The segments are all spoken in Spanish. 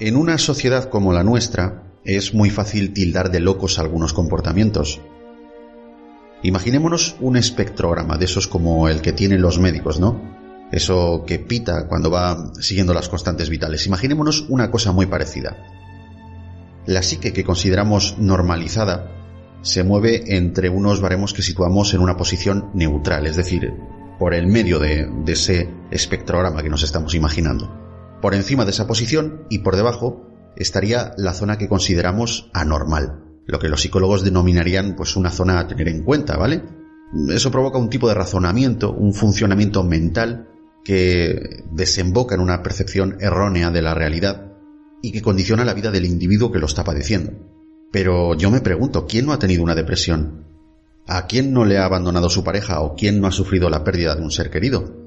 En una sociedad como la nuestra, es muy fácil tildar de locos algunos comportamientos. Imaginémonos un espectrograma de esos como el que tienen los médicos, ¿no? Eso que pita cuando va siguiendo las constantes vitales. Imaginémonos una cosa muy parecida. La psique que consideramos normalizada se mueve entre unos baremos que situamos en una posición neutral, es decir, por el medio de, de ese espectrograma que nos estamos imaginando. Por encima de esa posición y por debajo estaría la zona que consideramos anormal, lo que los psicólogos denominarían pues una zona a tener en cuenta, ¿vale? Eso provoca un tipo de razonamiento, un funcionamiento mental que desemboca en una percepción errónea de la realidad y que condiciona la vida del individuo que lo está padeciendo. Pero yo me pregunto, ¿quién no ha tenido una depresión? ¿A quién no le ha abandonado su pareja o quién no ha sufrido la pérdida de un ser querido?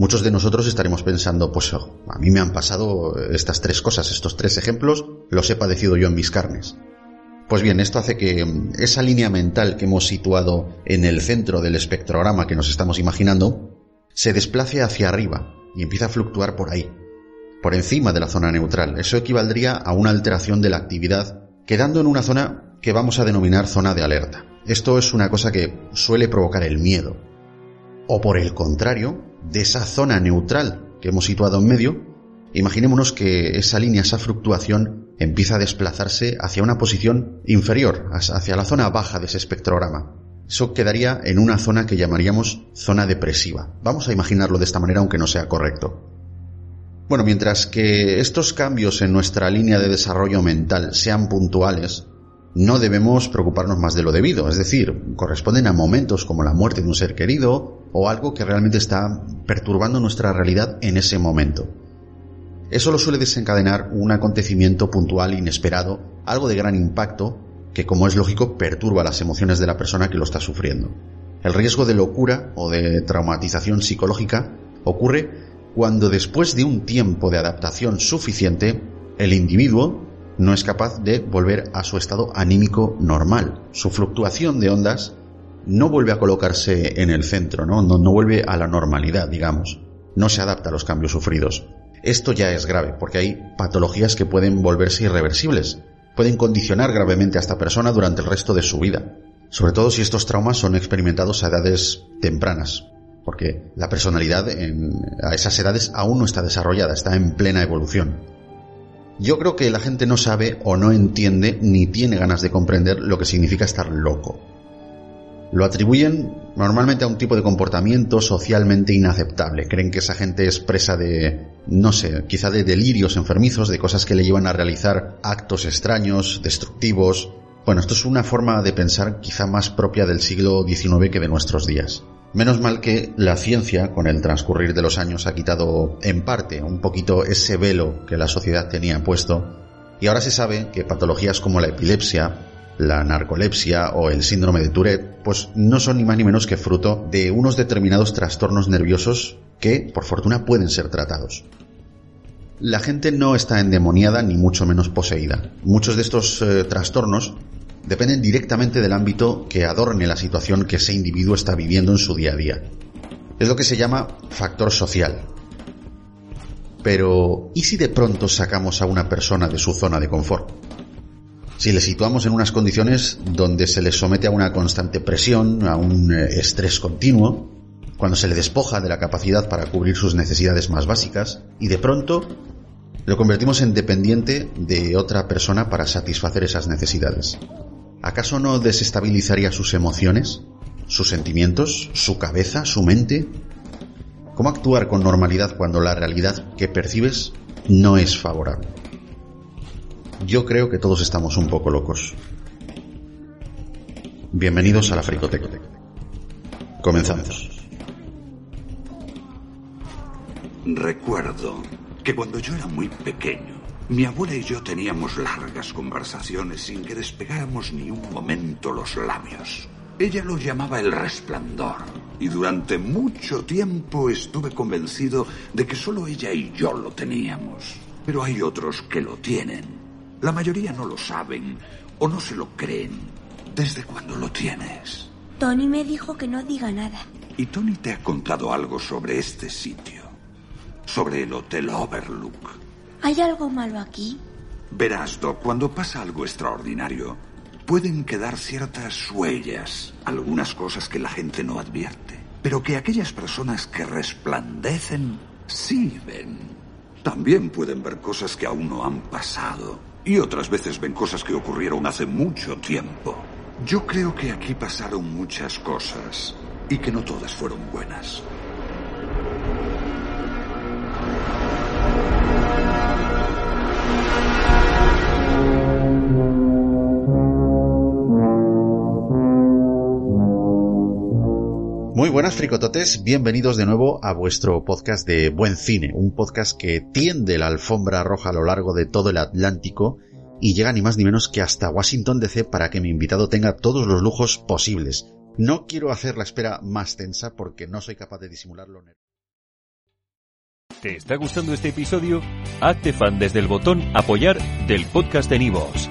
Muchos de nosotros estaremos pensando, pues a mí me han pasado estas tres cosas, estos tres ejemplos, los he padecido yo en mis carnes. Pues bien, esto hace que esa línea mental que hemos situado en el centro del espectrograma que nos estamos imaginando, se desplace hacia arriba y empieza a fluctuar por ahí, por encima de la zona neutral. Eso equivaldría a una alteración de la actividad, quedando en una zona que vamos a denominar zona de alerta. Esto es una cosa que suele provocar el miedo. O por el contrario, de esa zona neutral que hemos situado en medio, imaginémonos que esa línea, esa fluctuación, empieza a desplazarse hacia una posición inferior, hacia la zona baja de ese espectrograma. Eso quedaría en una zona que llamaríamos zona depresiva. Vamos a imaginarlo de esta manera aunque no sea correcto. Bueno, mientras que estos cambios en nuestra línea de desarrollo mental sean puntuales, no debemos preocuparnos más de lo debido, es decir, corresponden a momentos como la muerte de un ser querido o algo que realmente está perturbando nuestra realidad en ese momento. Eso lo suele desencadenar un acontecimiento puntual inesperado, algo de gran impacto, que como es lógico perturba las emociones de la persona que lo está sufriendo. El riesgo de locura o de traumatización psicológica ocurre cuando después de un tiempo de adaptación suficiente, el individuo no es capaz de volver a su estado anímico normal. Su fluctuación de ondas no vuelve a colocarse en el centro, ¿no? No, vuelve a la normalidad, digamos. No se adapta a los cambios sufridos. Esto ya es grave, porque hay patologías que pueden volverse irreversibles. Pueden condicionar gravemente a esta persona durante el resto de su vida. Sobre todo si estos traumas son experimentados a edades tempranas, porque la personalidad a esas edades aún no está desarrollada, está en plena evolución. Yo creo que la gente no sabe o no entiende ni tiene ganas de comprender lo que significa estar loco. Lo atribuyen normalmente a un tipo de comportamiento socialmente inaceptable. Creen que esa gente es presa de, no sé, quizá de delirios enfermizos, de cosas que le llevan a realizar actos extraños, destructivos. Bueno, esto es una forma de pensar quizá más propia del siglo XIX que de nuestros días. Menos mal que la ciencia, con el transcurrir de los años, ha quitado en parte un poquito ese velo que la sociedad tenía puesto, y ahora se sabe que patologías como la epilepsia, la narcolepsia o el síndrome de Tourette, pues no son ni más ni menos que fruto de unos determinados trastornos nerviosos que, por fortuna, pueden ser tratados. La gente no está endemoniada ni mucho menos poseída. Muchos de estos eh, trastornos dependen directamente del ámbito que adorne la situación que ese individuo está viviendo en su día a día. Es lo que se llama factor social. Pero, ¿y si de pronto sacamos a una persona de su zona de confort? Si le situamos en unas condiciones donde se le somete a una constante presión, a un eh, estrés continuo, cuando se le despoja de la capacidad para cubrir sus necesidades más básicas, y de pronto lo convertimos en dependiente de otra persona para satisfacer esas necesidades. ¿Acaso no desestabilizaría sus emociones, sus sentimientos, su cabeza, su mente? ¿Cómo actuar con normalidad cuando la realidad que percibes no es favorable? Yo creo que todos estamos un poco locos. Bienvenidos a la Fricoteca. Comenzamos. Recuerdo que cuando yo era muy pequeño, mi abuela y yo teníamos largas conversaciones sin que despegáramos ni un momento los labios. Ella lo llamaba el resplandor, y durante mucho tiempo estuve convencido de que solo ella y yo lo teníamos. Pero hay otros que lo tienen. La mayoría no lo saben o no se lo creen. ¿Desde cuándo lo tienes? Tony me dijo que no diga nada. Y Tony te ha contado algo sobre este sitio. Sobre el Hotel Overlook. ¿Hay algo malo aquí? Verás, Doc, cuando pasa algo extraordinario, pueden quedar ciertas huellas, algunas cosas que la gente no advierte, pero que aquellas personas que resplandecen sí ven. También pueden ver cosas que aún no han pasado, y otras veces ven cosas que ocurrieron hace mucho tiempo. Yo creo que aquí pasaron muchas cosas, y que no todas fueron buenas. Muy buenas fricototes, bienvenidos de nuevo a vuestro podcast de Buen Cine, un podcast que tiende la alfombra roja a lo largo de todo el Atlántico y llega ni más ni menos que hasta Washington DC para que mi invitado tenga todos los lujos posibles. No quiero hacer la espera más tensa porque no soy capaz de disimularlo. ¿Te está gustando este episodio? Hazte fan desde el botón apoyar del podcast de Nivos.